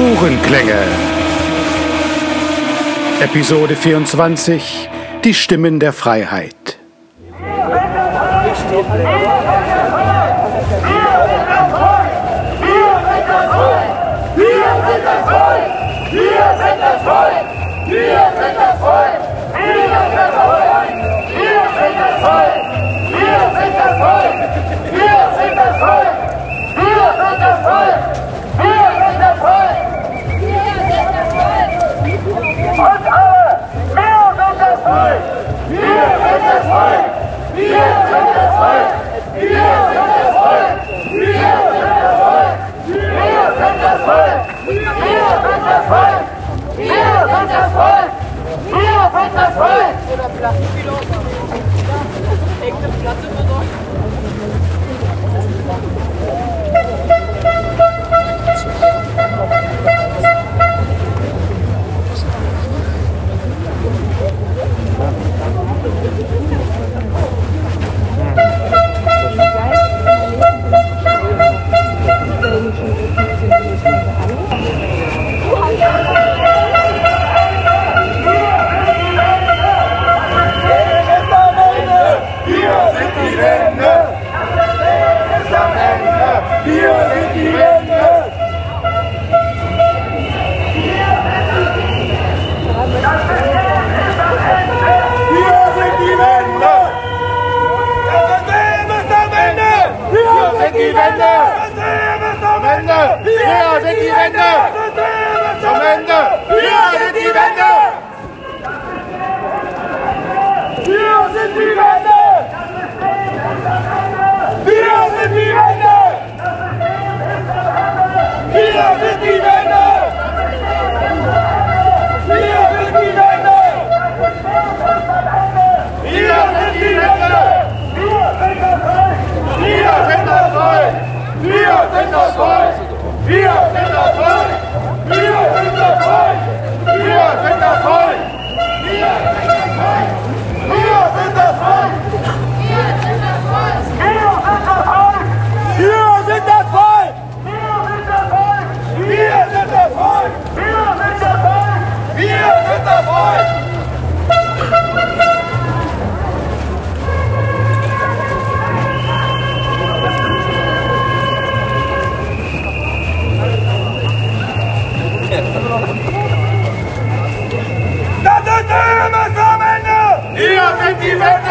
Spurenklänge. Episode 24 Die Stimmen der Freiheit. Wir sind das Volk! Wir sind das Volk! Wir sind das Volk! Wir sind das Volk! Wir sind das Volk! Wende! Zum Ende! Wir sind die Wende! Wir sind die Wende! Wir sind die Wende! Wir sind die Wende! Wir sind die Wende! Wir sind die Wende! Wir sind das Volk! Wir sind das Volk! Wir sind das Volk! e a Senador! Cadê o tema, Zamenho? E a gente vai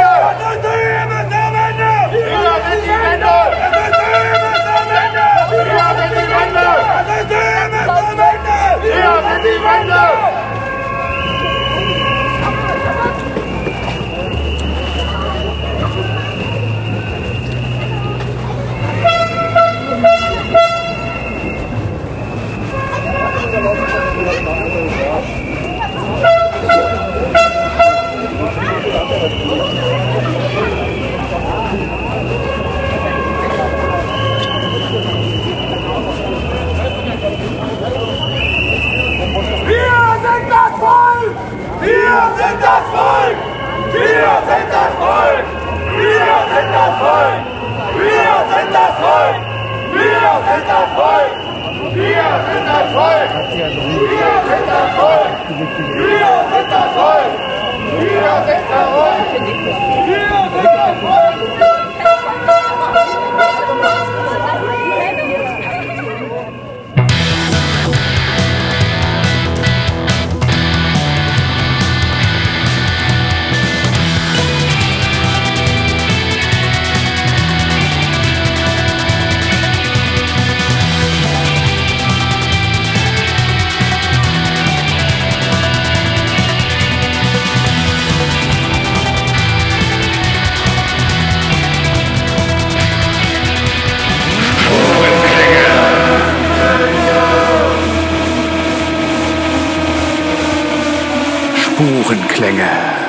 Wir sind das Volk! Wir sind das Volk! Wir sind das Volk! Wir sind das Volk! Wir sind das Volk! Spurenklänge.